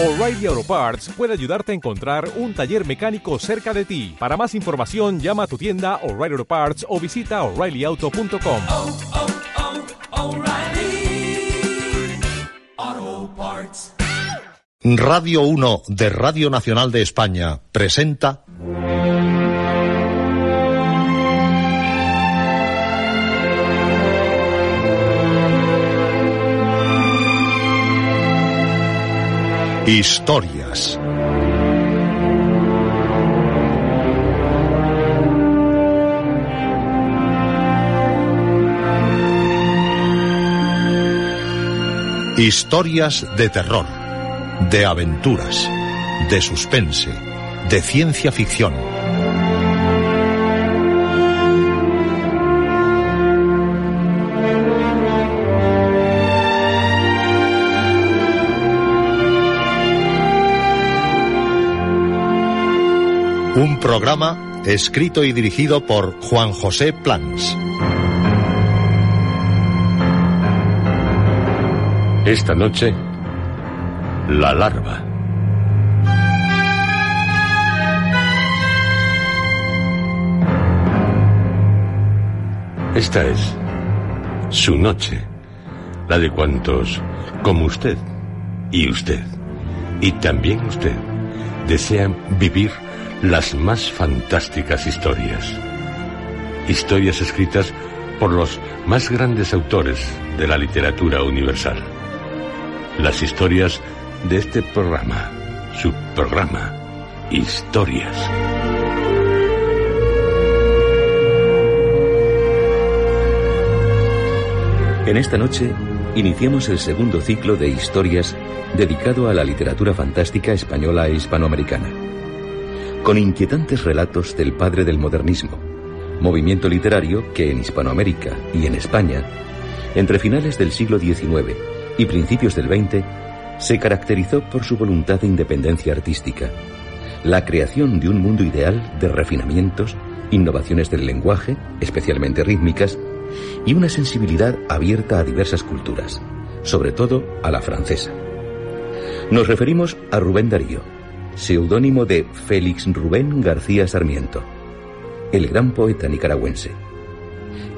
O'Reilly Auto Parts puede ayudarte a encontrar un taller mecánico cerca de ti. Para más información, llama a tu tienda O'Reilly Auto Parts o visita oreillyauto.com. oh, oh, O'Reilly Auto Parts. Radio 1 de Radio Nacional de España presenta Historias. Historias de terror, de aventuras, de suspense, de ciencia ficción. Un programa escrito y dirigido por Juan José Plans. Esta noche, la larva. Esta es su noche, la de cuantos, como usted y usted, y también usted, desean vivir las más fantásticas historias. Historias escritas por los más grandes autores de la literatura universal. Las historias de este programa, su programa, Historias. En esta noche iniciamos el segundo ciclo de historias dedicado a la literatura fantástica española e hispanoamericana, con inquietantes relatos del padre del modernismo, movimiento literario que en Hispanoamérica y en España, entre finales del siglo XIX y principios del XX, se caracterizó por su voluntad de independencia artística, la creación de un mundo ideal de refinamientos, innovaciones del lenguaje, especialmente rítmicas, y una sensibilidad abierta a diversas culturas, sobre todo a la francesa. Nos referimos a Rubén Darío, seudónimo de Félix Rubén García Sarmiento, el gran poeta nicaragüense,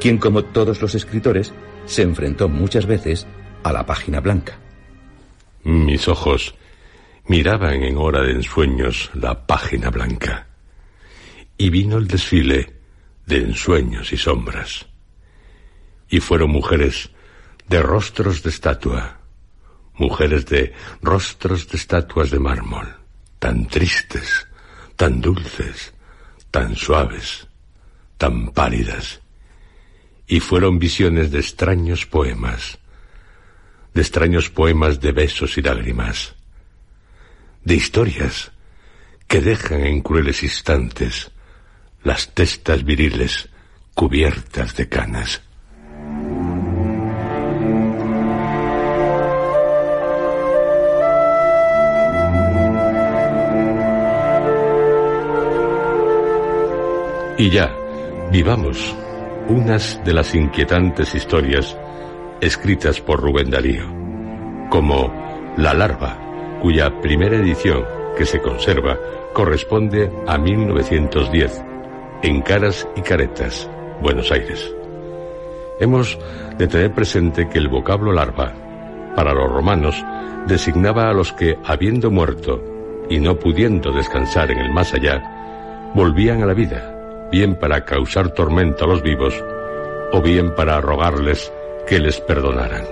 quien como todos los escritores se enfrentó muchas veces a la página blanca. Mis ojos miraban en hora de ensueños la página blanca. Y vino el desfile de ensueños y sombras. Y fueron mujeres de rostros de estatua, mujeres de rostros de estatuas de mármol, tan tristes, tan dulces, tan suaves, tan pálidas. Y fueron visiones de extraños poemas, de extraños poemas de besos y lágrimas, de historias que dejan en crueles instantes las testas viriles cubiertas de canas. Y ya, vivamos unas de las inquietantes historias escritas por Rubén Darío, como La larva, cuya primera edición, que se conserva, corresponde a 1910, en Caras y Caretas, Buenos Aires. Hemos de tener presente que el vocablo larva, para los romanos, designaba a los que, habiendo muerto y no pudiendo descansar en el más allá, volvían a la vida, bien para causar tormento a los vivos, o bien para rogarles que les perdonaran.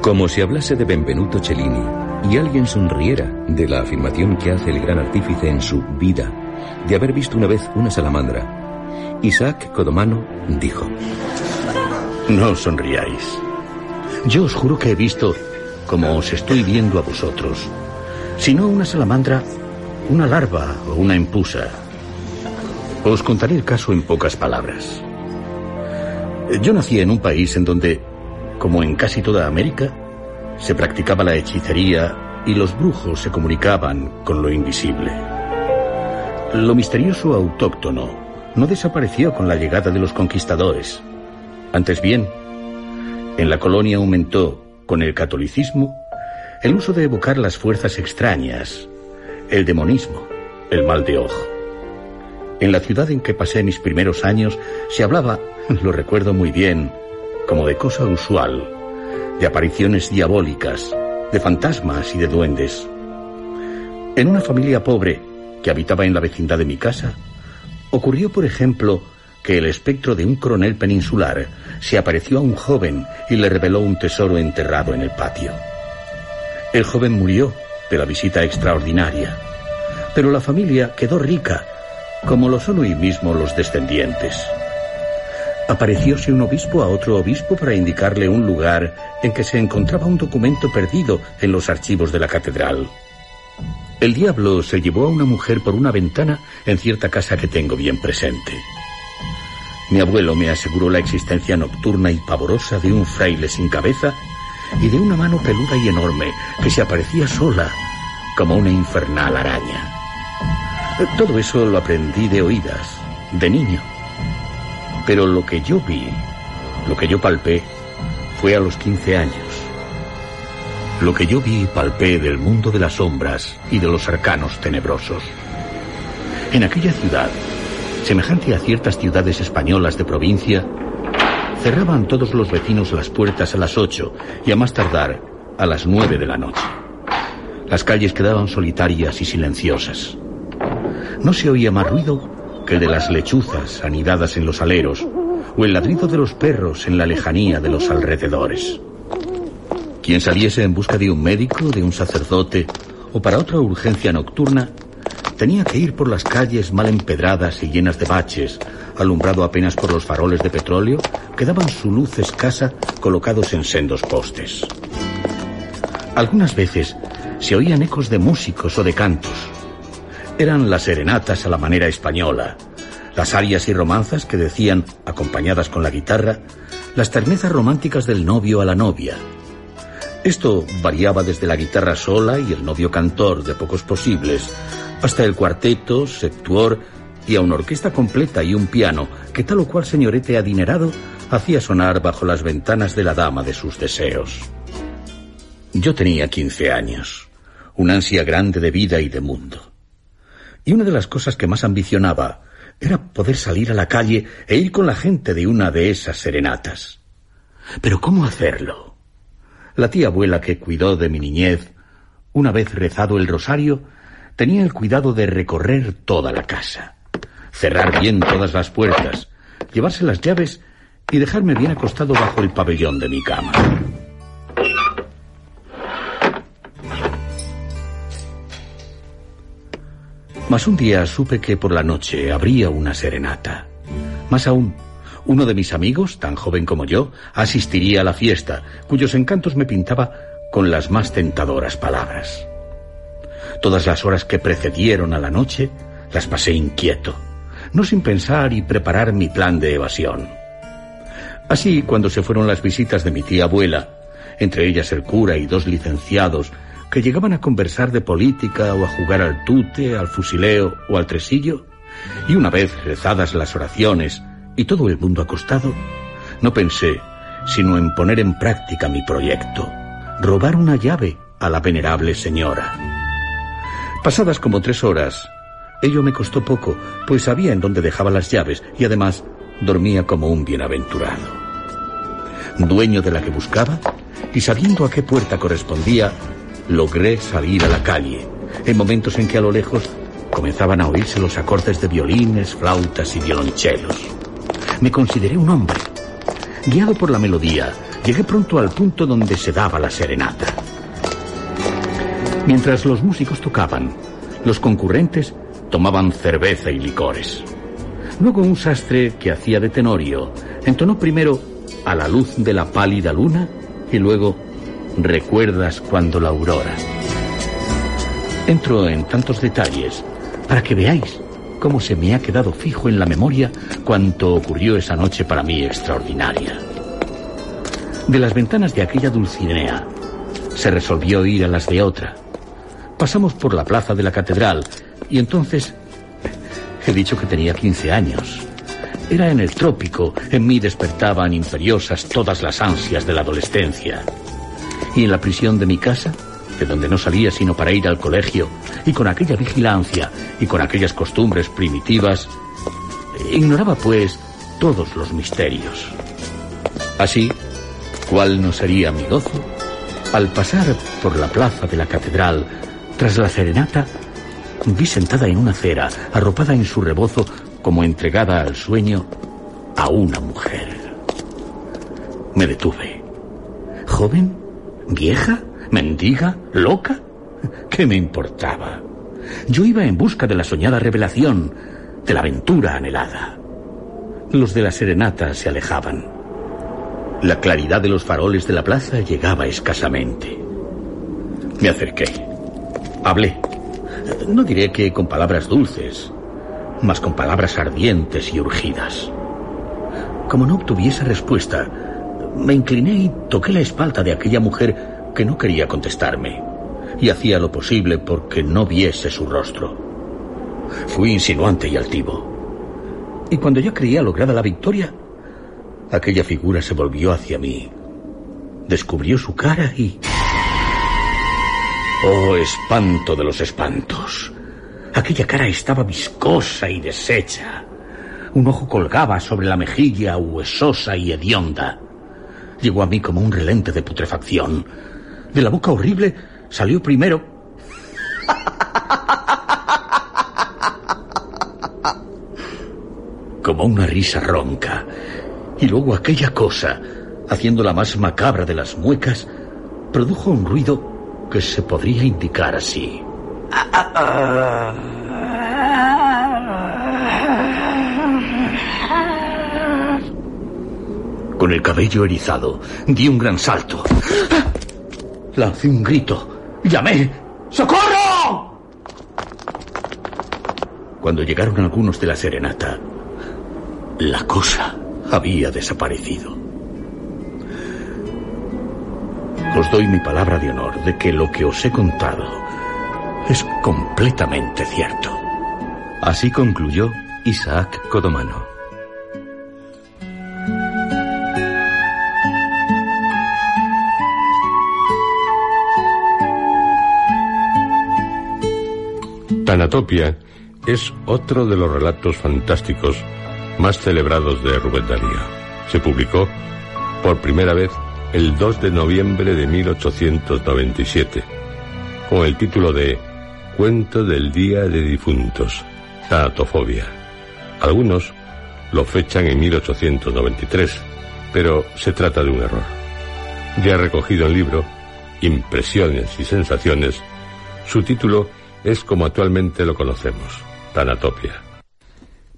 Como si hablase de Benvenuto Cellini y alguien sonriera de la afirmación que hace el gran artífice en su vida de haber visto una vez una salamandra, Isaac Codomano dijo: No sonriáis. Yo os juro que he visto, como os estoy viendo a vosotros, si no una salamandra, una larva o una empusa. Os contaré el caso en pocas palabras. Yo nací en un país en donde, como en casi toda América, se practicaba la hechicería y los brujos se comunicaban con lo invisible. Lo misterioso autóctono, no desapareció con la llegada de los conquistadores. Antes bien, en la colonia aumentó, con el catolicismo, el uso de evocar las fuerzas extrañas, el demonismo, el mal de ojo. En la ciudad en que pasé mis primeros años se hablaba, lo recuerdo muy bien, como de cosa usual, de apariciones diabólicas, de fantasmas y de duendes. En una familia pobre que habitaba en la vecindad de mi casa, ocurrió, por ejemplo, que el espectro de un coronel peninsular se apareció a un joven y le reveló un tesoro enterrado en el patio. El joven murió de la visita extraordinaria, pero la familia quedó rica, como lo son hoy mismo los descendientes. Aparecióse un obispo a otro obispo para indicarle un lugar en que se encontraba un documento perdido en los archivos de la catedral. El diablo se llevó a una mujer por una ventana en cierta casa que tengo bien presente. Mi abuelo me aseguró la existencia nocturna y pavorosa de un fraile sin cabeza y de una mano peluda y enorme que se aparecía sola como una infernal araña. Todo eso lo aprendí de oídas, de niño. Pero lo que yo vi, lo que yo palpé, fue a los 15 años. Lo que yo vi y palpé del mundo de las sombras y de los arcanos tenebrosos. En aquella ciudad, semejante a ciertas ciudades españolas de provincia, cerraban todos los vecinos las puertas a las ocho y a más tardar a las nueve de la noche. Las calles quedaban solitarias y silenciosas. No se oía más ruido que el de las lechuzas anidadas en los aleros o el ladrido de los perros en la lejanía de los alrededores. Quien saliese en busca de un médico, de un sacerdote o para otra urgencia nocturna, tenía que ir por las calles mal empedradas y llenas de baches, alumbrado apenas por los faroles de petróleo que daban su luz escasa colocados en sendos postes. Algunas veces se oían ecos de músicos o de cantos. Eran las serenatas a la manera española, las arias y romanzas que decían, acompañadas con la guitarra, las ternezas románticas del novio a la novia. Esto variaba desde la guitarra sola y el novio cantor de pocos posibles, hasta el cuarteto, sectuor y a una orquesta completa y un piano que tal o cual señorete adinerado hacía sonar bajo las ventanas de la dama de sus deseos. Yo tenía 15 años, una ansia grande de vida y de mundo. Y una de las cosas que más ambicionaba era poder salir a la calle e ir con la gente de una de esas serenatas. Pero ¿cómo hacerlo? La tía abuela que cuidó de mi niñez, una vez rezado el rosario, tenía el cuidado de recorrer toda la casa, cerrar bien todas las puertas, llevarse las llaves y dejarme bien acostado bajo el pabellón de mi cama. Mas un día supe que por la noche habría una serenata. Más aún, uno de mis amigos, tan joven como yo, asistiría a la fiesta, cuyos encantos me pintaba con las más tentadoras palabras. Todas las horas que precedieron a la noche las pasé inquieto, no sin pensar y preparar mi plan de evasión. Así, cuando se fueron las visitas de mi tía abuela, entre ellas el cura y dos licenciados, que llegaban a conversar de política o a jugar al tute, al fusileo o al tresillo, y una vez rezadas las oraciones y todo el mundo acostado, no pensé sino en poner en práctica mi proyecto, robar una llave a la venerable señora. Pasadas como tres horas, ello me costó poco, pues sabía en dónde dejaba las llaves y además dormía como un bienaventurado. Dueño de la que buscaba y sabiendo a qué puerta correspondía, logré salir a la calle, en momentos en que a lo lejos comenzaban a oírse los acordes de violines, flautas y violonchelos. Me consideré un hombre. Guiado por la melodía, llegué pronto al punto donde se daba la serenata. Mientras los músicos tocaban, los concurrentes tomaban cerveza y licores. Luego un sastre que hacía de tenorio entonó primero a la luz de la pálida luna y luego recuerdas cuando la aurora. Entro en tantos detalles para que veáis cómo se me ha quedado fijo en la memoria cuanto ocurrió esa noche para mí extraordinaria. De las ventanas de aquella Dulcinea se resolvió ir a las de otra. Pasamos por la plaza de la catedral y entonces He dicho que tenía 15 años. Era en el trópico. En mí despertaban imperiosas todas las ansias de la adolescencia. Y en la prisión de mi casa, de donde no salía sino para ir al colegio, y con aquella vigilancia y con aquellas costumbres primitivas, ignoraba pues todos los misterios. Así, ¿cuál no sería mi gozo? Al pasar por la plaza de la catedral, tras la serenata, vi sentada en una acera, arropada en su rebozo, como entregada al sueño, a una mujer. Me detuve. ¿Joven? ¿Vieja? ¿Mendiga? ¿Loca? ¿Qué me importaba? Yo iba en busca de la soñada revelación, de la aventura anhelada. Los de la serenata se alejaban. La claridad de los faroles de la plaza llegaba escasamente. Me acerqué. Hablé. No diré que con palabras dulces, mas con palabras ardientes y urgidas. Como no obtuviese respuesta, me incliné y toqué la espalda de aquella mujer que no quería contestarme, y hacía lo posible porque no viese su rostro. Fui insinuante y altivo. Y cuando ya creía lograda la victoria, aquella figura se volvió hacia mí, descubrió su cara y... Oh, espanto de los espantos. Aquella cara estaba viscosa y deshecha. Un ojo colgaba sobre la mejilla huesosa y hedionda. Llegó a mí como un relente de putrefacción. De la boca horrible salió primero... como una risa ronca. Y luego aquella cosa, haciendo la más macabra de las muecas, produjo un ruido que se podría indicar así. Con el cabello erizado, di un gran salto. Lancé un grito. Llamé. ¡Socorro! Cuando llegaron algunos de la serenata, la cosa había desaparecido. Os doy mi palabra de honor de que lo que os he contado es completamente cierto. Así concluyó Isaac Codomano. Tanatopia es otro de los relatos fantásticos más celebrados de Rubén Darío. Se publicó por primera vez el 2 de noviembre de 1897 con el título de Cuento del Día de Difuntos, Tanatofobia. Algunos lo fechan en 1893, pero se trata de un error. Ya recogido en libro, Impresiones y Sensaciones, su título es como actualmente lo conocemos, Tanatopia.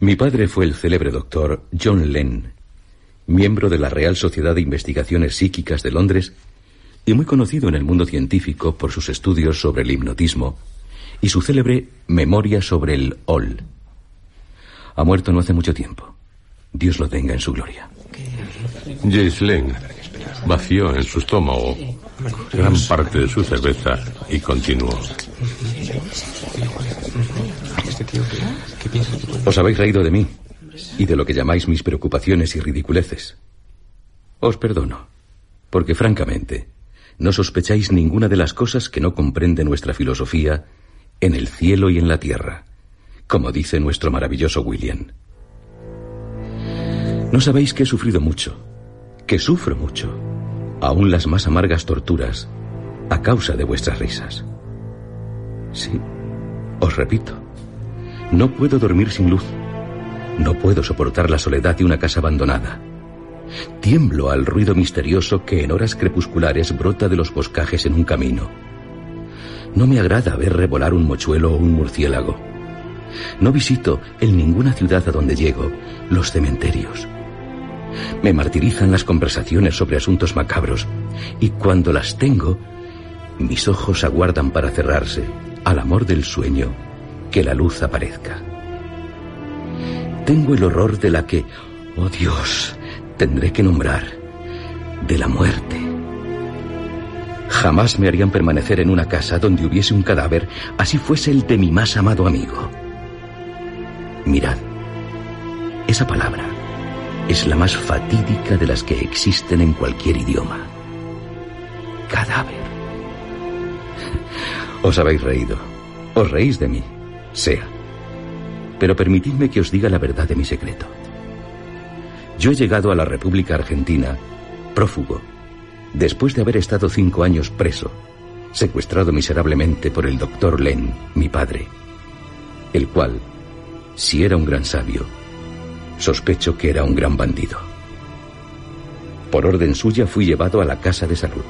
Mi padre fue el célebre doctor John Lenn, miembro de la Real Sociedad de Investigaciones Psíquicas de Londres y muy conocido en el mundo científico por sus estudios sobre el hipnotismo y su célebre Memoria sobre el OL. Ha muerto no hace mucho tiempo. Dios lo tenga en su gloria. Lane vació en su estómago gran parte de su cerveza y continuó. Os habéis reído de mí y de lo que llamáis mis preocupaciones y ridiculeces. Os perdono, porque francamente no sospecháis ninguna de las cosas que no comprende nuestra filosofía en el cielo y en la tierra, como dice nuestro maravilloso William. No sabéis que he sufrido mucho, que sufro mucho, aún las más amargas torturas, a causa de vuestras risas. Sí, os repito, no puedo dormir sin luz, no puedo soportar la soledad de una casa abandonada. Tiemblo al ruido misterioso que en horas crepusculares brota de los boscajes en un camino. No me agrada ver revolar un mochuelo o un murciélago. No visito en ninguna ciudad a donde llego los cementerios. Me martirizan las conversaciones sobre asuntos macabros y cuando las tengo, mis ojos aguardan para cerrarse al amor del sueño que la luz aparezca. Tengo el horror de la que, oh Dios, tendré que nombrar, de la muerte. Jamás me harían permanecer en una casa donde hubiese un cadáver, así fuese el de mi más amado amigo. Mirad, esa palabra es la más fatídica de las que existen en cualquier idioma. Cadáver. Os habéis reído. Os reís de mí. Sea. Pero permitidme que os diga la verdad de mi secreto. Yo he llegado a la República Argentina prófugo, después de haber estado cinco años preso, secuestrado miserablemente por el doctor Len, mi padre, el cual, si era un gran sabio, sospecho que era un gran bandido. Por orden suya fui llevado a la casa de salud.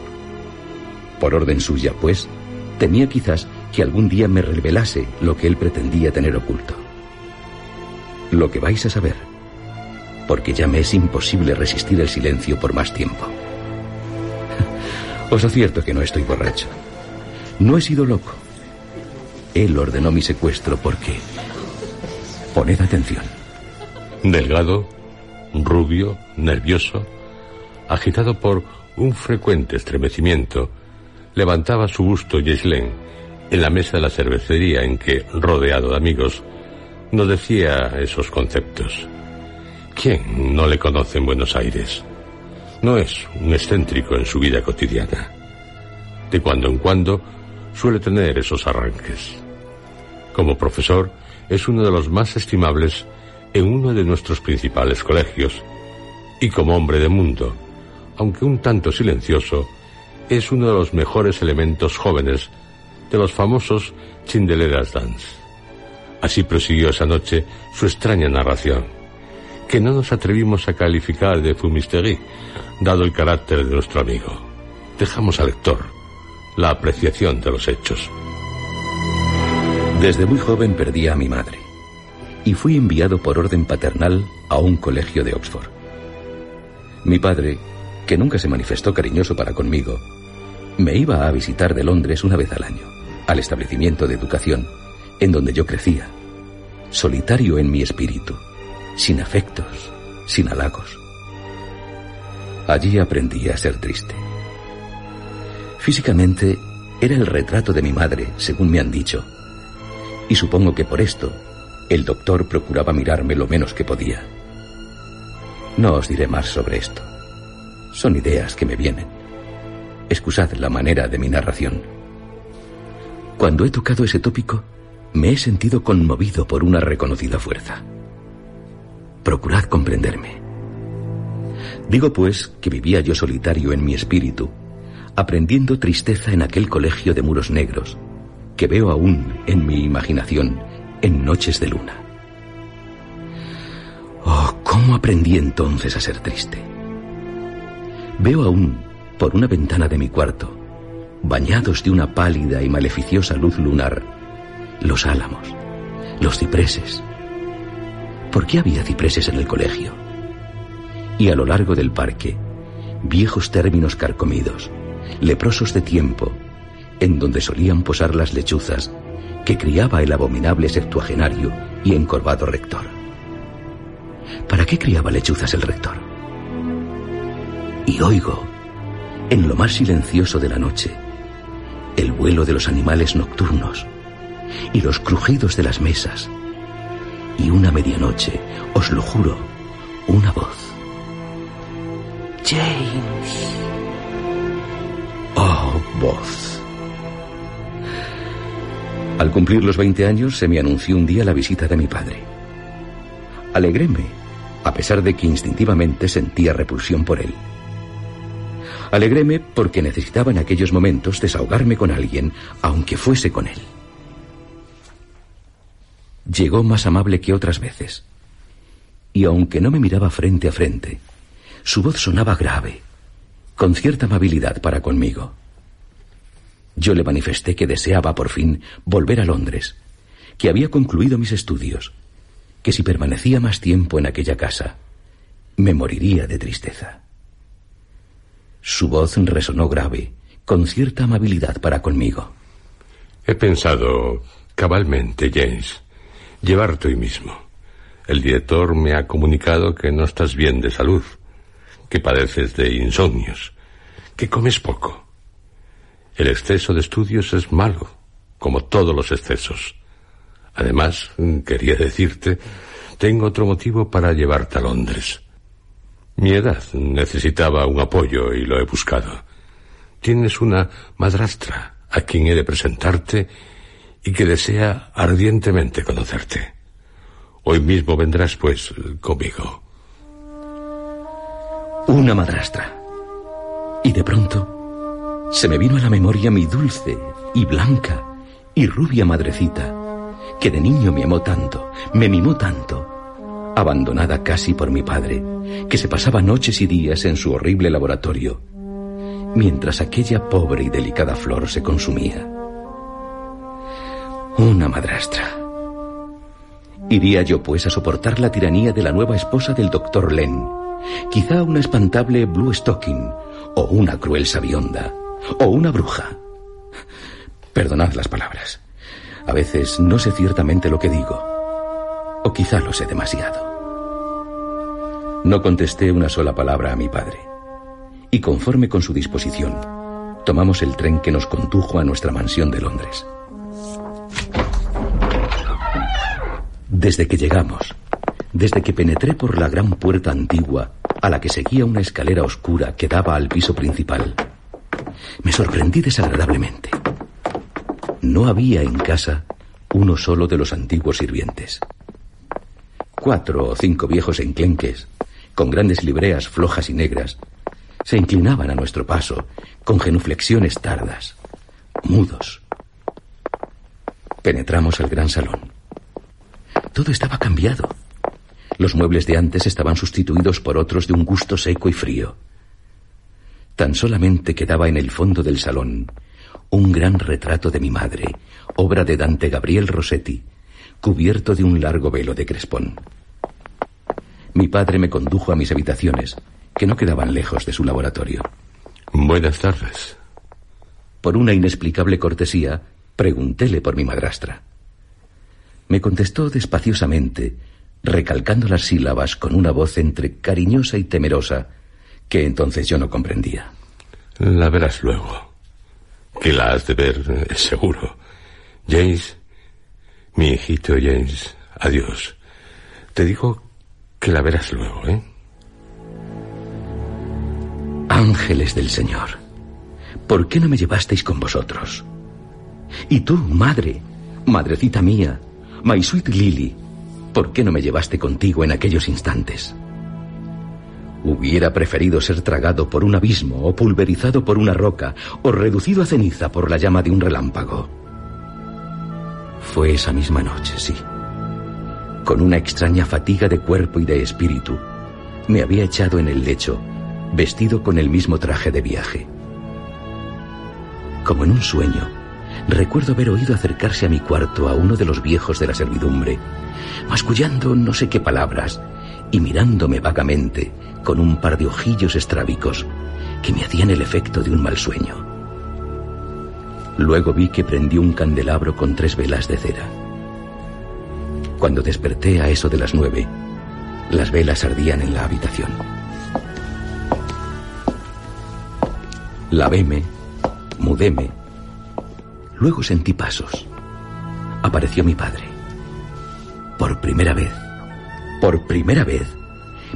Por orden suya, pues, temía quizás que algún día me revelase lo que él pretendía tener oculto. Lo que vais a saber, porque ya me es imposible resistir el silencio por más tiempo. Os advierto que no estoy borracho. No he sido loco. Él ordenó mi secuestro porque... Poned atención. Delgado, rubio, nervioso, agitado por un frecuente estremecimiento, levantaba su busto Yeslén en la mesa de la cervecería en que, rodeado de amigos, nos decía esos conceptos. ¿Quién no le conoce en Buenos Aires? No es un excéntrico en su vida cotidiana. De cuando en cuando suele tener esos arranques. Como profesor, es uno de los más estimables en uno de nuestros principales colegios. Y como hombre de mundo, aunque un tanto silencioso, es uno de los mejores elementos jóvenes de los famosos Cindeleras Dance. Así prosiguió esa noche su extraña narración, que no nos atrevimos a calificar de fumisterie, dado el carácter de nuestro amigo. Dejamos al lector la apreciación de los hechos. Desde muy joven perdí a mi madre y fui enviado por orden paternal a un colegio de Oxford. Mi padre, que nunca se manifestó cariñoso para conmigo, me iba a visitar de Londres una vez al año, al establecimiento de educación, en donde yo crecía, solitario en mi espíritu, sin afectos, sin halagos. Allí aprendí a ser triste. Físicamente era el retrato de mi madre, según me han dicho, y supongo que por esto el doctor procuraba mirarme lo menos que podía. No os diré más sobre esto. Son ideas que me vienen. Excusad la manera de mi narración. Cuando he tocado ese tópico, me he sentido conmovido por una reconocida fuerza. Procurad comprenderme. Digo pues que vivía yo solitario en mi espíritu, aprendiendo tristeza en aquel colegio de muros negros, que veo aún en mi imaginación en noches de luna. Oh, cómo aprendí entonces a ser triste. Veo aún, por una ventana de mi cuarto, bañados de una pálida y maleficiosa luz lunar, los álamos, los cipreses. ¿Por qué había cipreses en el colegio? Y a lo largo del parque, viejos términos carcomidos, leprosos de tiempo, en donde solían posar las lechuzas que criaba el abominable septuagenario y encorvado rector. ¿Para qué criaba lechuzas el rector? Y oigo, en lo más silencioso de la noche, el vuelo de los animales nocturnos y los crujidos de las mesas. Y una medianoche, os lo juro, una voz. James. Oh, voz. Al cumplir los 20 años se me anunció un día la visita de mi padre. Alegréme, a pesar de que instintivamente sentía repulsión por él. Alegréme porque necesitaba en aquellos momentos desahogarme con alguien, aunque fuese con él. Llegó más amable que otras veces. Y aunque no me miraba frente a frente, su voz sonaba grave, con cierta amabilidad para conmigo. Yo le manifesté que deseaba por fin volver a Londres, que había concluido mis estudios, que si permanecía más tiempo en aquella casa, me moriría de tristeza. Su voz resonó grave, con cierta amabilidad para conmigo. He pensado cabalmente, James, llevarte hoy mismo. El director me ha comunicado que no estás bien de salud, que padeces de insomnios, que comes poco. El exceso de estudios es malo, como todos los excesos. Además, quería decirte, tengo otro motivo para llevarte a Londres. Mi edad necesitaba un apoyo y lo he buscado. Tienes una madrastra a quien he de presentarte y que desea ardientemente conocerte. Hoy mismo vendrás, pues, conmigo. Una madrastra. Y de pronto se me vino a la memoria mi dulce y blanca y rubia madrecita, que de niño me amó tanto, me mimó tanto, abandonada casi por mi padre, que se pasaba noches y días en su horrible laboratorio, mientras aquella pobre y delicada flor se consumía. Una madrastra. Iría yo pues a soportar la tiranía de la nueva esposa del doctor Len, quizá una espantable Blue Stocking, o una cruel sabionda, o una bruja. Perdonad las palabras. A veces no sé ciertamente lo que digo, o quizá lo sé demasiado. No contesté una sola palabra a mi padre, y conforme con su disposición, tomamos el tren que nos condujo a nuestra mansión de Londres. Desde que llegamos, desde que penetré por la gran puerta antigua a la que seguía una escalera oscura que daba al piso principal, me sorprendí desagradablemente. No había en casa uno solo de los antiguos sirvientes. Cuatro o cinco viejos enclenques, con grandes libreas flojas y negras, se inclinaban a nuestro paso con genuflexiones tardas, mudos. Penetramos al gran salón. Todo estaba cambiado. Los muebles de antes estaban sustituidos por otros de un gusto seco y frío. Tan solamente quedaba en el fondo del salón un gran retrato de mi madre, obra de Dante Gabriel Rossetti, cubierto de un largo velo de crespón. Mi padre me condujo a mis habitaciones, que no quedaban lejos de su laboratorio. Buenas tardes. Por una inexplicable cortesía, preguntéle por mi madrastra. Me contestó despaciosamente, recalcando las sílabas con una voz entre cariñosa y temerosa, que entonces yo no comprendía. La verás luego. Que la has de ver, es seguro. James, mi hijito James, adiós. Te digo que la verás luego, ¿eh? Ángeles del Señor, ¿por qué no me llevasteis con vosotros? Y tú, madre, madrecita mía, My sweet Lily, ¿por qué no me llevaste contigo en aquellos instantes? Hubiera preferido ser tragado por un abismo o pulverizado por una roca o reducido a ceniza por la llama de un relámpago. Fue esa misma noche, sí. Con una extraña fatiga de cuerpo y de espíritu, me había echado en el lecho, vestido con el mismo traje de viaje. Como en un sueño, Recuerdo haber oído acercarse a mi cuarto a uno de los viejos de la servidumbre, mascullando no sé qué palabras y mirándome vagamente con un par de ojillos estrábicos que me hacían el efecto de un mal sueño. Luego vi que prendió un candelabro con tres velas de cera. Cuando desperté a eso de las nueve, las velas ardían en la habitación. Lavéme, mudéme Luego sentí pasos. Apareció mi padre. Por primera vez, por primera vez,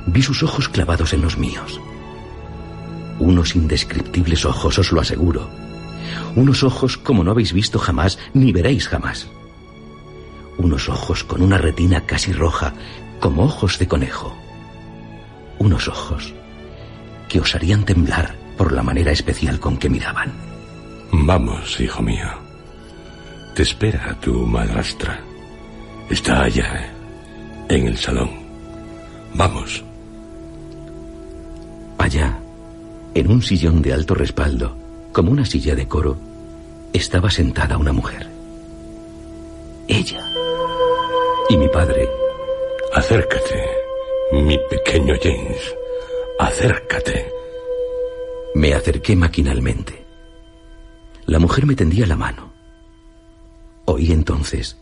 vi sus ojos clavados en los míos. Unos indescriptibles ojos, os lo aseguro. Unos ojos como no habéis visto jamás, ni veréis jamás. Unos ojos con una retina casi roja, como ojos de conejo. Unos ojos que os harían temblar por la manera especial con que miraban. Vamos, hijo mío. Te espera tu madrastra. Está allá, en el salón. Vamos. Allá, en un sillón de alto respaldo, como una silla de coro, estaba sentada una mujer. Ella. Y mi padre. Acércate, mi pequeño James. Acércate. Me acerqué maquinalmente. La mujer me tendía la mano. Oí entonces,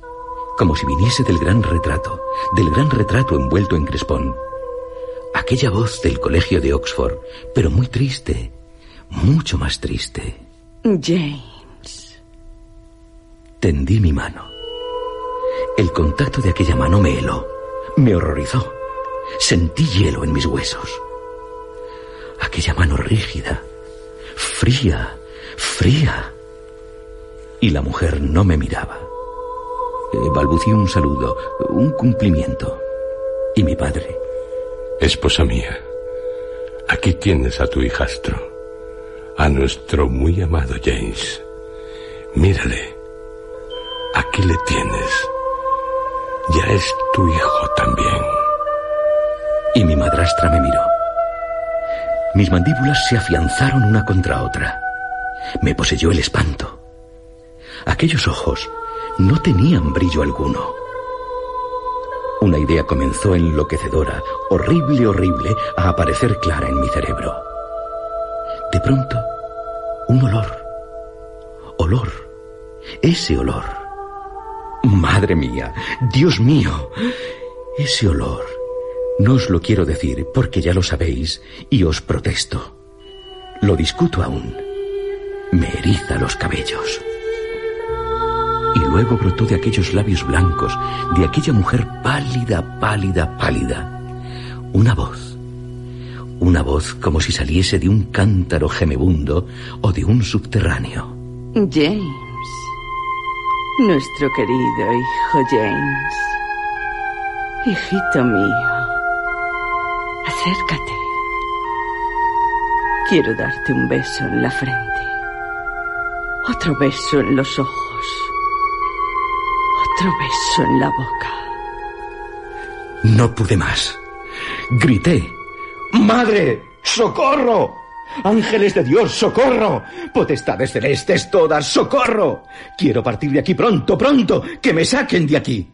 como si viniese del gran retrato, del gran retrato envuelto en crespón, aquella voz del colegio de Oxford, pero muy triste, mucho más triste. James. Tendí mi mano. El contacto de aquella mano me heló, me horrorizó. Sentí hielo en mis huesos. Aquella mano rígida, fría, fría. Y la mujer no me miraba. Eh, balbucí un saludo, un cumplimiento. Y mi padre. Esposa mía, aquí tienes a tu hijastro, a nuestro muy amado James. Mírale, aquí le tienes. Ya es tu hijo también. Y mi madrastra me miró. Mis mandíbulas se afianzaron una contra otra. Me poseyó el espanto. Aquellos ojos no tenían brillo alguno. Una idea comenzó enloquecedora, horrible, horrible, a aparecer clara en mi cerebro. De pronto, un olor. Olor. Ese olor. Madre mía, Dios mío, ese olor. No os lo quiero decir porque ya lo sabéis y os protesto. Lo discuto aún. Me eriza los cabellos. Luego brotó de aquellos labios blancos, de aquella mujer pálida, pálida, pálida, una voz. Una voz como si saliese de un cántaro gemebundo o de un subterráneo. James. Nuestro querido hijo James. Hijito mío. Acércate. Quiero darte un beso en la frente. Otro beso en los ojos. Otro beso en la boca. No pude más. Grité. ¡Madre! ¡Socorro! Ángeles de Dios, socorro. Potestades celestes todas, socorro. Quiero partir de aquí pronto, pronto. Que me saquen de aquí.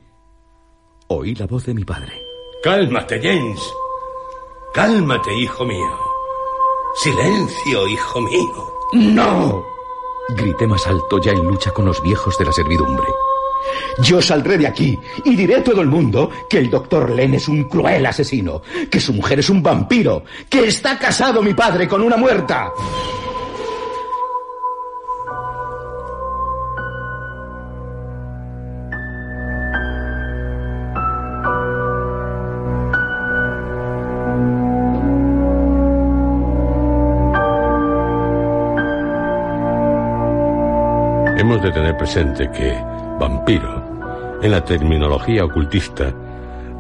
Oí la voz de mi padre. Cálmate, James. Cálmate, hijo mío. Silencio, hijo mío. ¡No! Grité más alto ya en lucha con los viejos de la servidumbre. Yo saldré de aquí y diré a todo el mundo que el doctor Len es un cruel asesino, que su mujer es un vampiro, que está casado mi padre con una muerta. Hemos de tener presente que vampiro, en la terminología ocultista,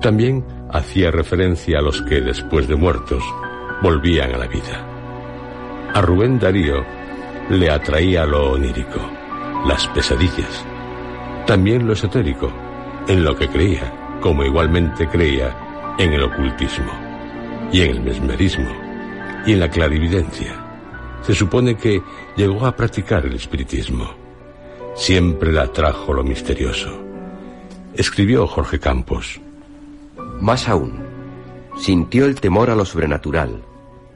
también hacía referencia a los que después de muertos volvían a la vida. A Rubén Darío le atraía lo onírico, las pesadillas, también lo esotérico, en lo que creía, como igualmente creía en el ocultismo, y en el mesmerismo, y en la clarividencia. Se supone que llegó a practicar el espiritismo. Siempre le atrajo lo misterioso. Escribió Jorge Campos. Más aún, sintió el temor a lo sobrenatural,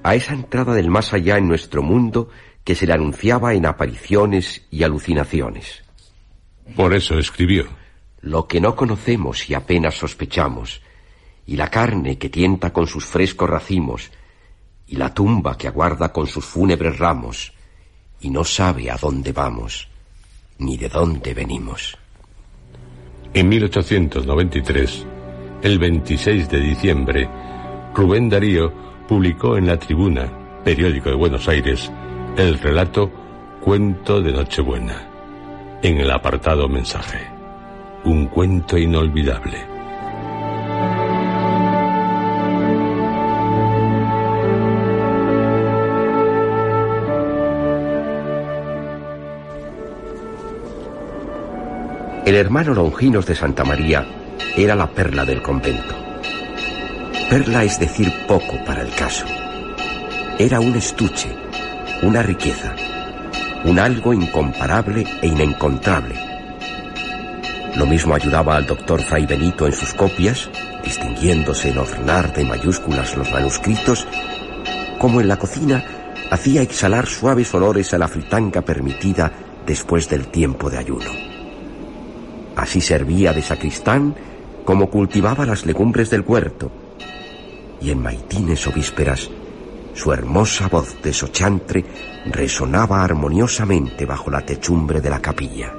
a esa entrada del más allá en nuestro mundo que se le anunciaba en apariciones y alucinaciones. Por eso escribió. Lo que no conocemos y apenas sospechamos, y la carne que tienta con sus frescos racimos, y la tumba que aguarda con sus fúnebres ramos, y no sabe a dónde vamos, ni de dónde venimos. En 1893, el 26 de diciembre, Rubén Darío publicó en La Tribuna, periódico de Buenos Aires, el relato Cuento de Nochebuena, en el apartado mensaje. Un cuento inolvidable. El hermano Longinos de Santa María era la perla del convento. Perla es decir poco para el caso. Era un estuche, una riqueza, un algo incomparable e inencontrable. Lo mismo ayudaba al doctor Fray Benito en sus copias, distinguiéndose en ornar de mayúsculas los manuscritos, como en la cocina hacía exhalar suaves olores a la fritanga permitida después del tiempo de ayuno. Así servía de sacristán como cultivaba las legumbres del huerto. Y en maitines o vísperas, su hermosa voz de sochantre resonaba armoniosamente bajo la techumbre de la capilla.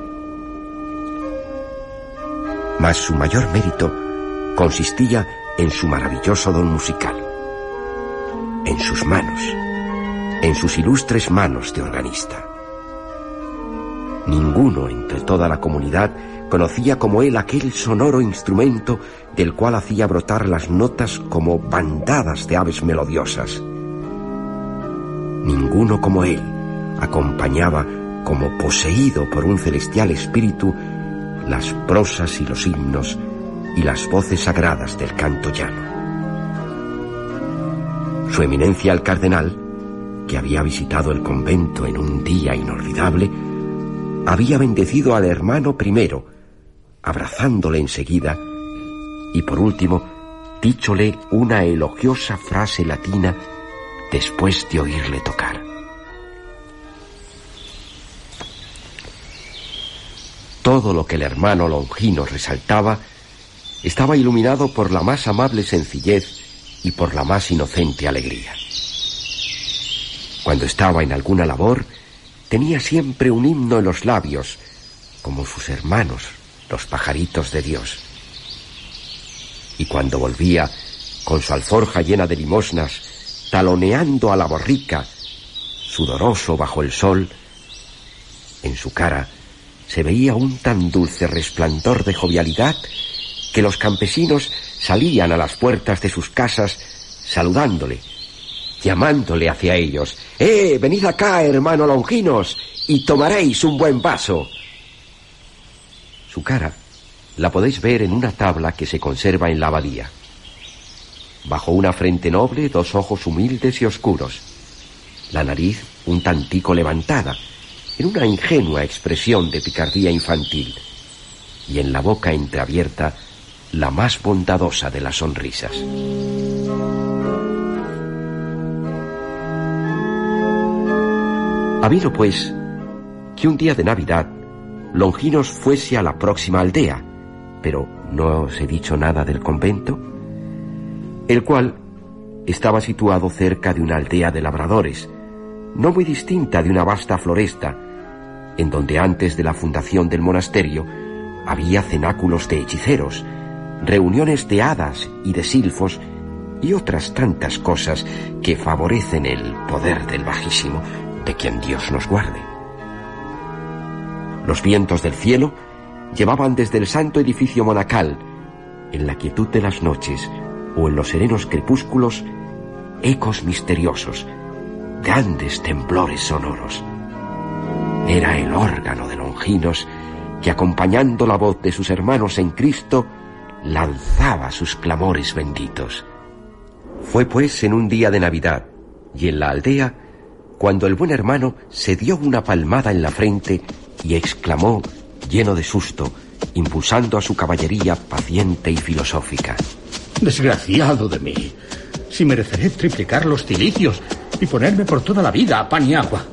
Mas su mayor mérito consistía en su maravilloso don musical, en sus manos, en sus ilustres manos de organista. Ninguno entre toda la comunidad conocía como él aquel sonoro instrumento del cual hacía brotar las notas como bandadas de aves melodiosas. Ninguno como él acompañaba como poseído por un celestial espíritu las prosas y los himnos y las voces sagradas del canto llano. Su eminencia el cardenal, que había visitado el convento en un día inolvidable, había bendecido al hermano primero, abrazándole enseguida, y por último, díchole una elogiosa frase latina después de oírle tocar. Todo lo que el hermano Longino resaltaba estaba iluminado por la más amable sencillez y por la más inocente alegría. Cuando estaba en alguna labor, tenía siempre un himno en los labios, como sus hermanos, los pajaritos de Dios. Y cuando volvía, con su alforja llena de limosnas, taloneando a la borrica, sudoroso bajo el sol, en su cara se veía un tan dulce resplandor de jovialidad que los campesinos salían a las puertas de sus casas saludándole, llamándole hacia ellos. ¡Eh, venid acá, hermano Longinos, y tomaréis un buen vaso! Su cara la podéis ver en una tabla que se conserva en la abadía. Bajo una frente noble, dos ojos humildes y oscuros. La nariz un tantico levantada, en una ingenua expresión de picardía infantil. Y en la boca entreabierta, la más bondadosa de las sonrisas. Habido pues que un día de Navidad Longinos fuese a la próxima aldea, pero no os he dicho nada del convento, el cual estaba situado cerca de una aldea de labradores, no muy distinta de una vasta floresta, en donde antes de la fundación del monasterio había cenáculos de hechiceros, reuniones de hadas y de silfos y otras tantas cosas que favorecen el poder del Bajísimo, de quien Dios nos guarde. Los vientos del cielo llevaban desde el santo edificio monacal, en la quietud de las noches o en los serenos crepúsculos, ecos misteriosos, grandes temblores sonoros. Era el órgano de Longinos que, acompañando la voz de sus hermanos en Cristo, lanzaba sus clamores benditos. Fue pues en un día de Navidad y en la aldea cuando el buen hermano se dio una palmada en la frente y exclamó, lleno de susto, impulsando a su caballería paciente y filosófica. Desgraciado de mí. Si mereceré triplicar los cilicios y ponerme por toda la vida a pan y agua.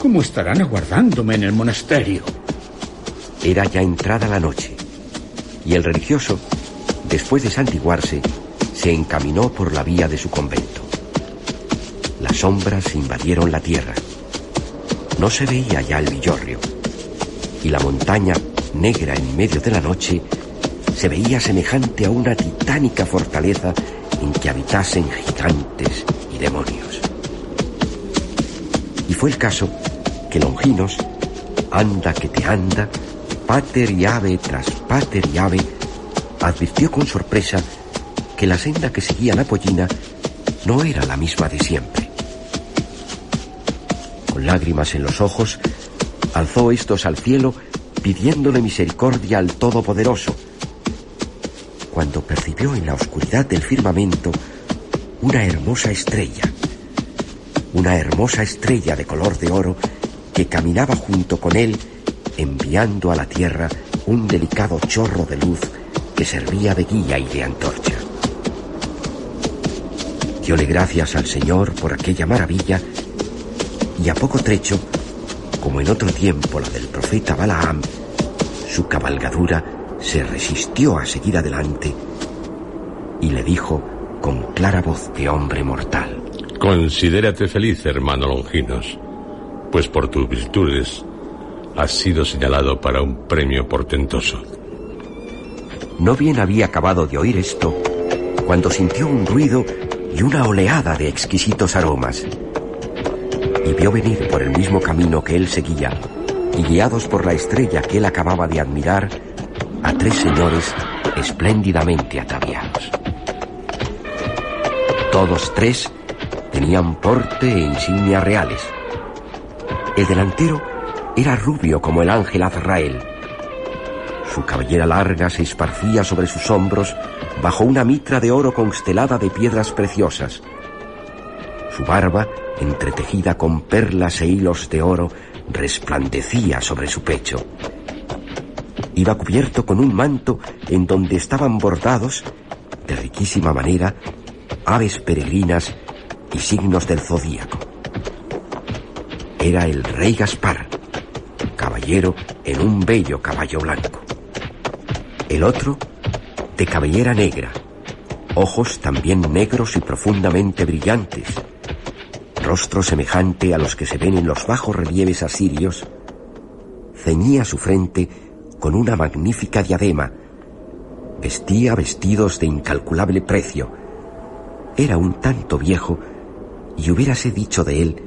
¿Cómo estarán aguardándome en el monasterio? Era ya entrada la noche y el religioso, después de santiguarse, se encaminó por la vía de su convento. Las sombras invadieron la tierra. No se veía ya el villorrio y la montaña, negra en medio de la noche, se veía semejante a una titánica fortaleza en que habitasen gigantes y demonios. Y fue el caso que Longinos, anda que te anda, pater y ave tras pater y ave, advirtió con sorpresa que la senda que seguía la pollina no era la misma de siempre. Con lágrimas en los ojos, alzó estos al cielo pidiéndole misericordia al Todopoderoso, cuando percibió en la oscuridad del firmamento una hermosa estrella, una hermosa estrella de color de oro que caminaba junto con él enviando a la tierra un delicado chorro de luz que servía de guía y de antorcha. Diole gracias al Señor por aquella maravilla y a poco trecho, como en otro tiempo la del profeta Balaam, su cabalgadura se resistió a seguir adelante y le dijo con clara voz de hombre mortal. Considérate feliz, hermano Longinos, pues por tus virtudes has sido señalado para un premio portentoso. No bien había acabado de oír esto, cuando sintió un ruido y una oleada de exquisitos aromas. Y vio venir por el mismo camino que él seguía, y guiados por la estrella que él acababa de admirar, a tres señores espléndidamente ataviados. Todos tres tenían porte e insignias reales. El delantero era rubio como el ángel Azrael. Su cabellera larga se esparcía sobre sus hombros bajo una mitra de oro constelada de piedras preciosas. Su barba, entretejida con perlas e hilos de oro, resplandecía sobre su pecho. Iba cubierto con un manto en donde estaban bordados, de riquísima manera, aves peregrinas y signos del zodíaco. Era el rey Gaspar, caballero en un bello caballo blanco. El otro, de cabellera negra, ojos también negros y profundamente brillantes, rostro semejante a los que se ven en los bajos relieves asirios, ceñía su frente con una magnífica diadema, vestía vestidos de incalculable precio, era un tanto viejo y hubiérase dicho de él,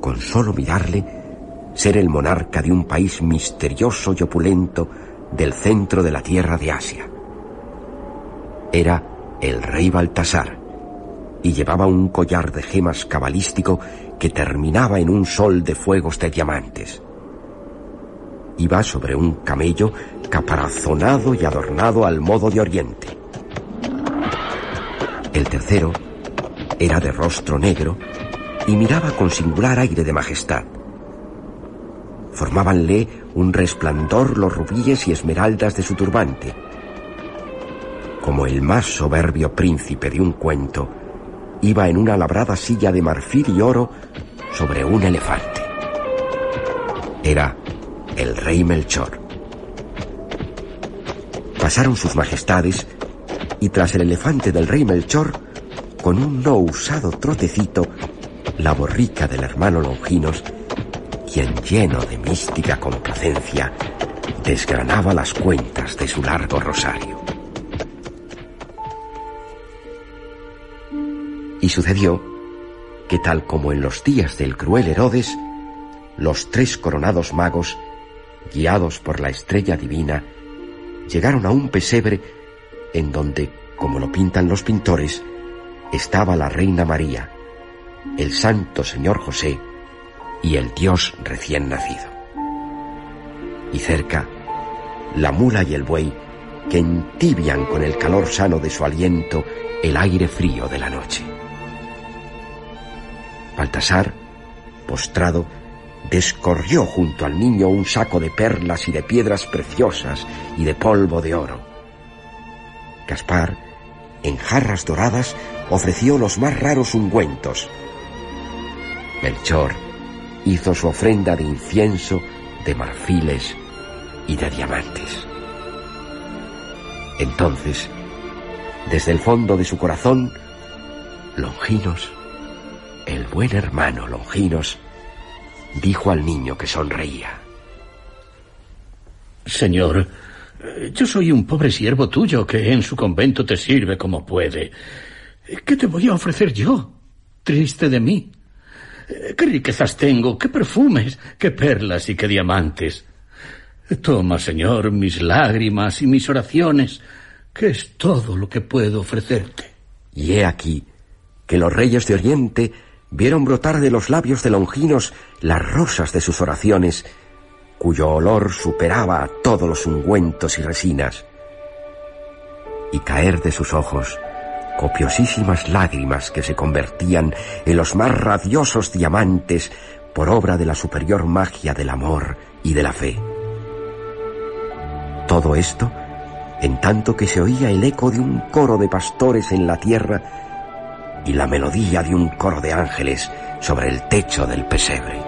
con solo mirarle, ser el monarca de un país misterioso y opulento del centro de la tierra de Asia. Era el rey Baltasar y llevaba un collar de gemas cabalístico que terminaba en un sol de fuegos de diamantes. Iba sobre un camello caparazonado y adornado al modo de Oriente. El tercero era de rostro negro y miraba con singular aire de majestad. Formábanle un resplandor los rubíes y esmeraldas de su turbante. Como el más soberbio príncipe de un cuento, iba en una labrada silla de marfil y oro sobre un elefante. Era el rey Melchor. Pasaron sus majestades y tras el elefante del rey Melchor, con un no usado trotecito, la borrica del hermano Longinos, quien lleno de mística complacencia desgranaba las cuentas de su largo rosario. Y sucedió que tal como en los días del cruel Herodes, los tres coronados magos, guiados por la estrella divina, llegaron a un pesebre en donde, como lo pintan los pintores, estaba la Reina María, el Santo Señor José y el Dios recién nacido. Y cerca, la mula y el buey que entibian con el calor sano de su aliento el aire frío de la noche. Baltasar, postrado, descorrió junto al niño un saco de perlas y de piedras preciosas y de polvo de oro. Gaspar, en jarras doradas, ofreció los más raros ungüentos. Melchor hizo su ofrenda de incienso, de marfiles y de diamantes. Entonces, desde el fondo de su corazón, Longinos, el buen hermano Longinos, dijo al niño que sonreía. Señor, yo soy un pobre siervo tuyo que en su convento te sirve como puede. ¿Qué te voy a ofrecer yo? Triste de mí. ¿Qué riquezas tengo? ¿Qué perfumes? ¿Qué perlas y qué diamantes? Toma, Señor, mis lágrimas y mis oraciones, que es todo lo que puedo ofrecerte. Y he aquí que los reyes de Oriente vieron brotar de los labios de Longinos las rosas de sus oraciones, cuyo olor superaba a todos los ungüentos y resinas, y caer de sus ojos copiosísimas lágrimas que se convertían en los más radiosos diamantes por obra de la superior magia del amor y de la fe. Todo esto en tanto que se oía el eco de un coro de pastores en la tierra y la melodía de un coro de ángeles sobre el techo del pesebre.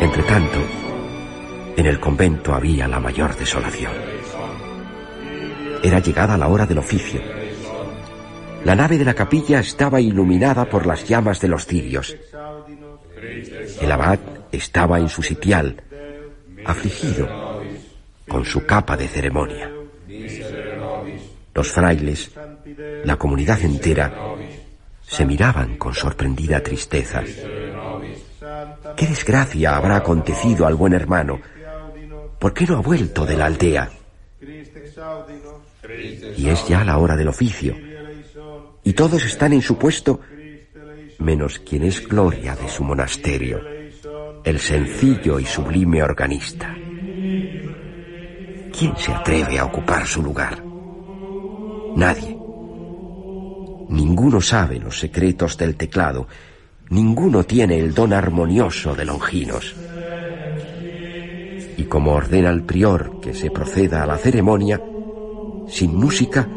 Entre tanto, en el convento había la mayor desolación. Era llegada la hora del oficio. La nave de la capilla estaba iluminada por las llamas de los cirios. El abad estaba en su sitial, afligido, con su capa de ceremonia. Los frailes, la comunidad entera, se miraban con sorprendida tristeza. ¿Qué desgracia habrá acontecido al buen hermano? ¿Por qué no ha vuelto de la aldea? Y es ya la hora del oficio. Y todos están en su puesto, menos quien es gloria de su monasterio, el sencillo y sublime organista. ¿Quién se atreve a ocupar su lugar? Nadie. Ninguno sabe los secretos del teclado, ninguno tiene el don armonioso de Longinos. Y como ordena el prior que se proceda a la ceremonia, sin música,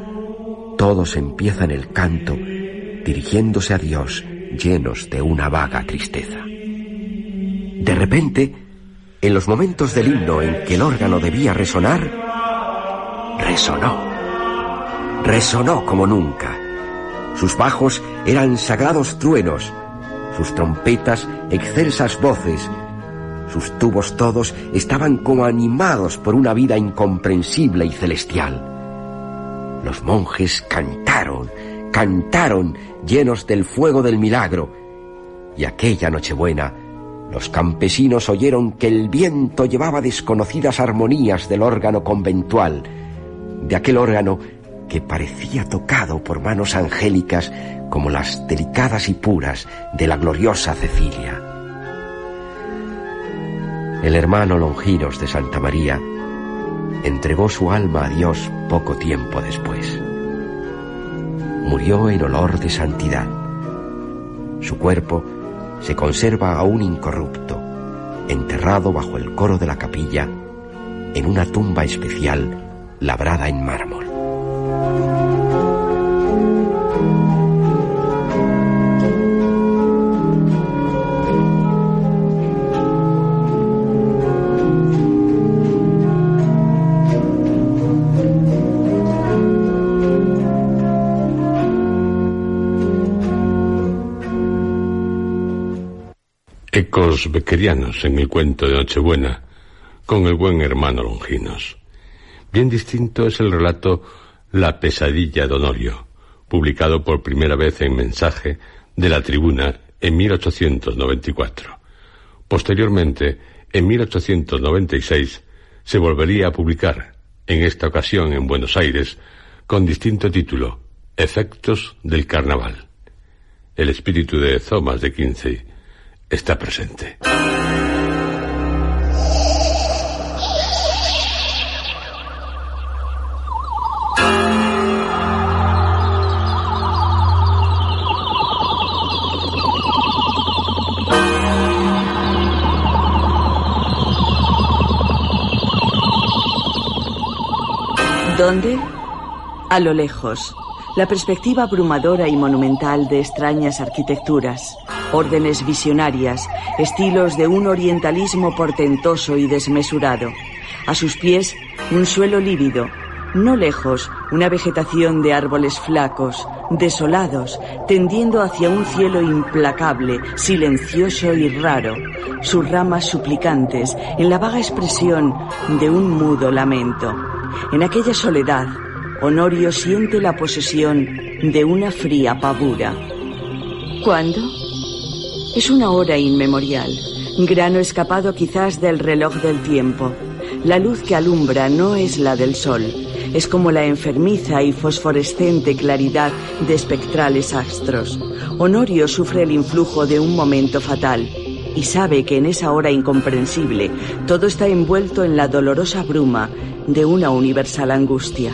todos empiezan el canto, dirigiéndose a Dios, llenos de una vaga tristeza. De repente, en los momentos del himno en que el órgano debía resonar, resonó. Resonó como nunca. Sus bajos eran sagrados truenos, sus trompetas excelsas voces, sus tubos todos estaban como animados por una vida incomprensible y celestial. Los monjes cantaron, cantaron llenos del fuego del milagro. Y aquella Nochebuena, los campesinos oyeron que el viento llevaba desconocidas armonías del órgano conventual, de aquel órgano que parecía tocado por manos angélicas como las delicadas y puras de la gloriosa Cecilia. El hermano Longinos de Santa María entregó su alma a Dios poco tiempo después. Murió en olor de santidad. Su cuerpo se conserva aún incorrupto, enterrado bajo el coro de la capilla, en una tumba especial labrada en mármol. Ecos bequerianos en el cuento de Nochebuena con el buen hermano Longinos. Bien distinto es el relato La pesadilla de Honorio, publicado por primera vez en mensaje de la tribuna en 1894. Posteriormente, en 1896, se volvería a publicar, en esta ocasión en Buenos Aires, con distinto título, Efectos del Carnaval. El espíritu de Thomas de Quincey está presente. ¿Dónde? A lo lejos. La perspectiva abrumadora y monumental de extrañas arquitecturas, órdenes visionarias, estilos de un orientalismo portentoso y desmesurado. A sus pies, un suelo lívido. No lejos, una vegetación de árboles flacos, desolados, tendiendo hacia un cielo implacable, silencioso y raro, sus ramas suplicantes en la vaga expresión de un mudo lamento. En aquella soledad, Honorio siente la posesión de una fría pavura. ¿Cuándo? Es una hora inmemorial, grano escapado quizás del reloj del tiempo. La luz que alumbra no es la del sol, es como la enfermiza y fosforescente claridad de espectrales astros. Honorio sufre el influjo de un momento fatal y sabe que en esa hora incomprensible todo está envuelto en la dolorosa bruma de una universal angustia.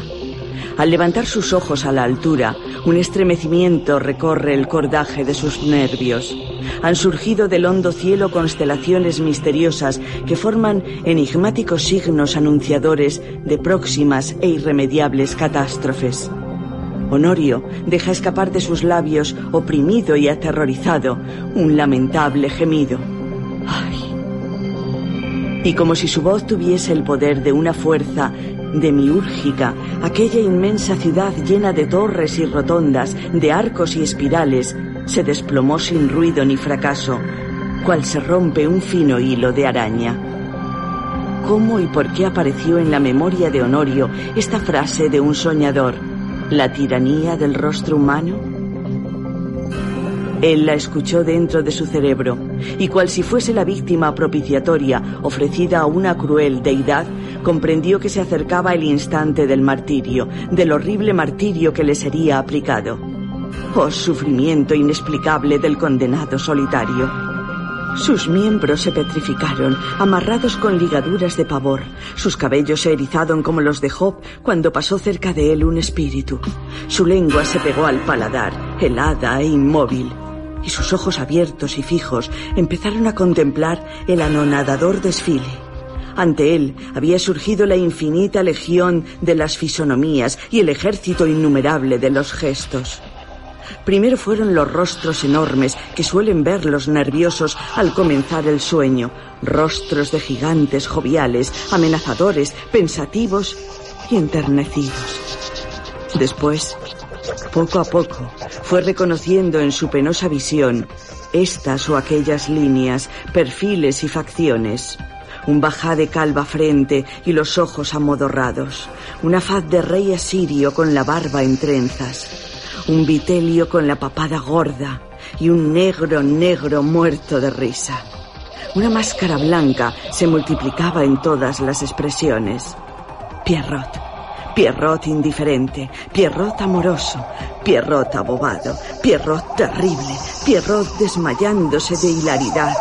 Al levantar sus ojos a la altura, un estremecimiento recorre el cordaje de sus nervios. Han surgido del hondo cielo constelaciones misteriosas que forman enigmáticos signos anunciadores de próximas e irremediables catástrofes. Honorio deja escapar de sus labios, oprimido y aterrorizado, un lamentable gemido. ¡Ay! Y como si su voz tuviese el poder de una fuerza Demiúrgica, aquella inmensa ciudad llena de torres y rotondas, de arcos y espirales, se desplomó sin ruido ni fracaso, cual se rompe un fino hilo de araña. ¿Cómo y por qué apareció en la memoria de Honorio esta frase de un soñador? ¿La tiranía del rostro humano? Él la escuchó dentro de su cerebro y cual si fuese la víctima propiciatoria ofrecida a una cruel deidad, comprendió que se acercaba el instante del martirio, del horrible martirio que le sería aplicado. Oh sufrimiento inexplicable del condenado solitario. Sus miembros se petrificaron, amarrados con ligaduras de pavor. Sus cabellos se erizaron como los de Job cuando pasó cerca de él un espíritu. Su lengua se pegó al paladar, helada e inmóvil y sus ojos abiertos y fijos empezaron a contemplar el anonadador desfile. Ante él había surgido la infinita legión de las fisonomías y el ejército innumerable de los gestos. Primero fueron los rostros enormes que suelen ver los nerviosos al comenzar el sueño, rostros de gigantes joviales, amenazadores, pensativos y enternecidos. Después, poco a poco, fue reconociendo en su penosa visión estas o aquellas líneas, perfiles y facciones. Un bajá de calva frente y los ojos amodorrados. Una faz de rey asirio con la barba en trenzas. Un vitelio con la papada gorda y un negro, negro muerto de risa. Una máscara blanca se multiplicaba en todas las expresiones. Pierrot Pierrot indiferente, Pierrot amoroso, Pierrot abobado, Pierrot terrible, Pierrot desmayándose de hilaridad,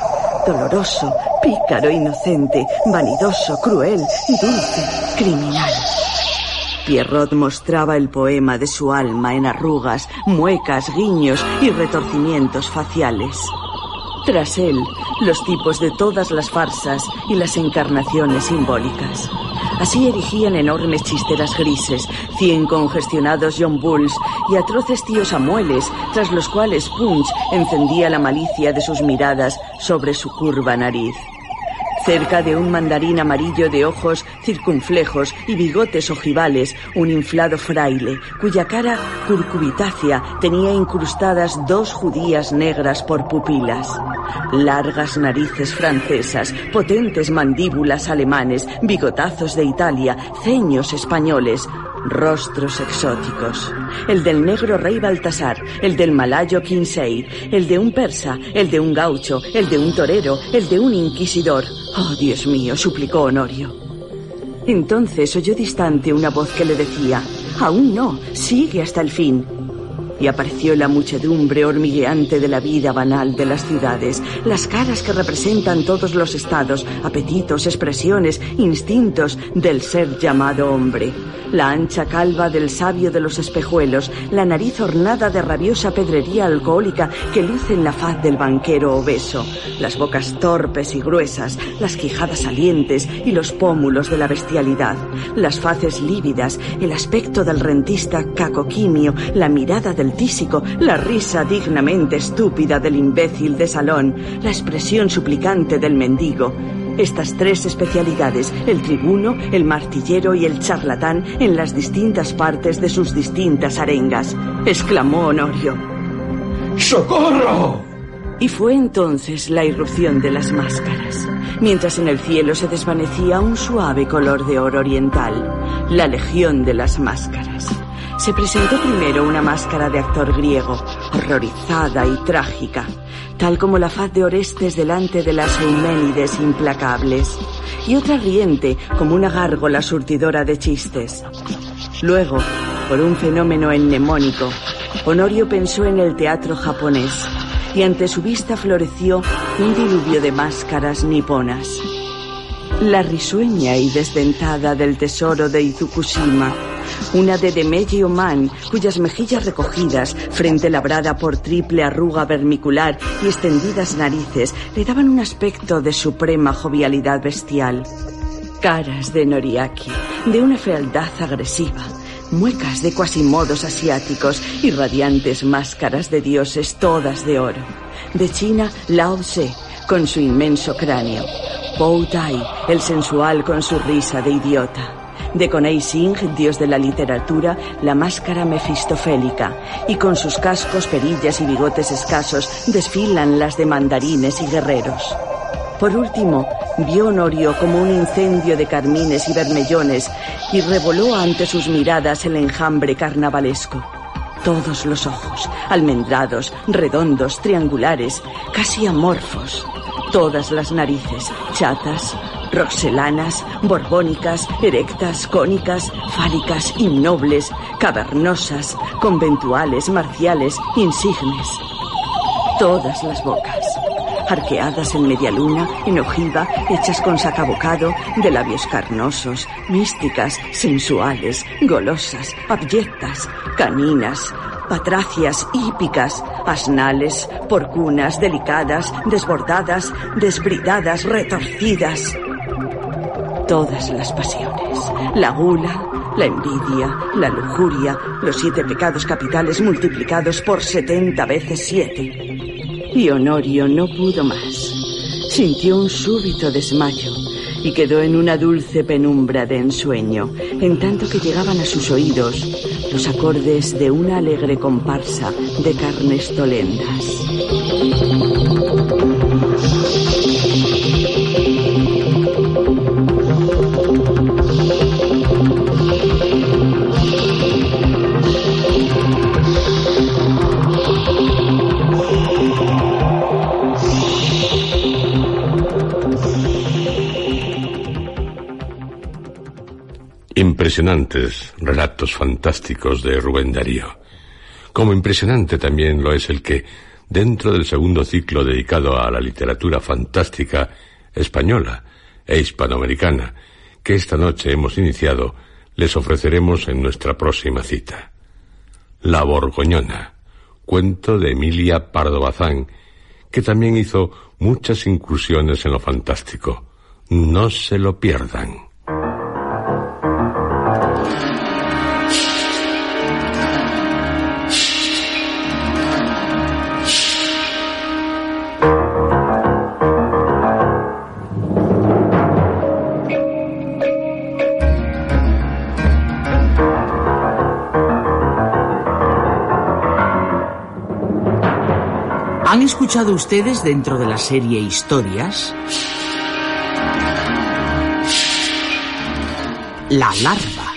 doloroso, pícaro, inocente, vanidoso, cruel, dulce, criminal. Pierrot mostraba el poema de su alma en arrugas, muecas, guiños y retorcimientos faciales. Tras él, los tipos de todas las farsas y las encarnaciones simbólicas. Así erigían enormes chisteras grises, cien congestionados John Bulls y atroces tíos Samueles, tras los cuales Punch encendía la malicia de sus miradas sobre su curva nariz. Cerca de un mandarín amarillo de ojos circunflejos y bigotes ojivales, un inflado fraile, cuya cara curcubitácea tenía incrustadas dos judías negras por pupilas. Largas narices francesas, potentes mandíbulas alemanes, bigotazos de Italia, ceños españoles, rostros exóticos. El del negro rey Baltasar, el del malayo Kinsey, el de un persa, el de un gaucho, el de un torero, el de un inquisidor. Oh, Dios mío, suplicó Honorio. Entonces oyó distante una voz que le decía, aún no, sigue hasta el fin y apareció la muchedumbre hormigueante de la vida banal de las ciudades, las caras que representan todos los estados, apetitos, expresiones, instintos del ser llamado hombre, la ancha calva del sabio de los espejuelos, la nariz ornada de rabiosa pedrería alcohólica que luce en la faz del banquero obeso, las bocas torpes y gruesas, las quijadas salientes y los pómulos de la bestialidad, las faces lívidas, el aspecto del rentista cacoquimio, la mirada del la risa dignamente estúpida del imbécil de salón, la expresión suplicante del mendigo. Estas tres especialidades, el tribuno, el martillero y el charlatán, en las distintas partes de sus distintas arengas, exclamó Honorio. ¡Socorro! Y fue entonces la irrupción de las máscaras, mientras en el cielo se desvanecía un suave color de oro oriental, la legión de las máscaras. Se presentó primero una máscara de actor griego, horrorizada y trágica, tal como la faz de Orestes delante de las Euménides implacables, y otra riente como una gárgola surtidora de chistes. Luego, por un fenómeno ennemónico, Honorio pensó en el teatro japonés, y ante su vista floreció un diluvio de máscaras niponas. La risueña y desdentada del tesoro de Izukushima, una de Demeji Man, cuyas mejillas recogidas, frente labrada por triple arruga vermicular y extendidas narices, le daban un aspecto de suprema jovialidad bestial. Caras de Noriaki, de una fealdad agresiva, muecas de cuasimodos asiáticos y radiantes máscaras de dioses todas de oro. De China, Lao Tse, con su inmenso cráneo. Pou Tai, el sensual con su risa de idiota. De Coney Singh, dios de la literatura, la máscara mefistofélica, y con sus cascos, perillas y bigotes escasos desfilan las de mandarines y guerreros. Por último, vio Honorio como un incendio de carmines y bermellones y revoló ante sus miradas el enjambre carnavalesco. Todos los ojos, almendrados, redondos, triangulares, casi amorfos. Todas las narices, chatas, roxelanas, borbónicas, erectas, cónicas, fálicas, innobles, cavernosas, conventuales, marciales, insignes. Todas las bocas, arqueadas en media luna, en ojiva, hechas con sacabocado, de labios carnosos, místicas, sensuales, golosas, abyectas, caninas, patracias hípicas, asnales, porcunas, delicadas, desbordadas, desbridadas, retorcidas. Todas las pasiones, la gula, la envidia, la lujuria, los siete pecados capitales multiplicados por setenta veces siete. Y Honorio no pudo más. Sintió un súbito desmayo y quedó en una dulce penumbra de ensueño, en tanto que llegaban a sus oídos los acordes de una alegre comparsa de carnestolendas. Impresionantes relatos fantásticos de Rubén Darío. Como impresionante también lo es el que, dentro del segundo ciclo dedicado a la literatura fantástica española e hispanoamericana, que esta noche hemos iniciado, les ofreceremos en nuestra próxima cita. La Borgoñona, cuento de Emilia Pardo Bazán, que también hizo muchas incursiones en lo fantástico. No se lo pierdan. ¿Han escuchado ustedes dentro de la serie Historias? La larva.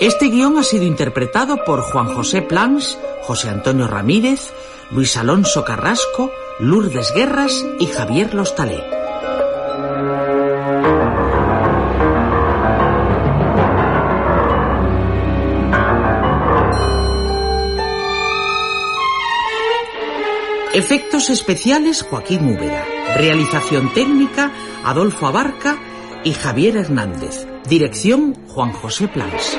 Este guion ha sido interpretado por Juan José Plans, José Antonio Ramírez, Luis Alonso Carrasco, Lourdes Guerras y Javier Lostalé. Efectos especiales Joaquín Úbeda. Realización técnica Adolfo Abarca y Javier Hernández. Dirección Juan José Plans.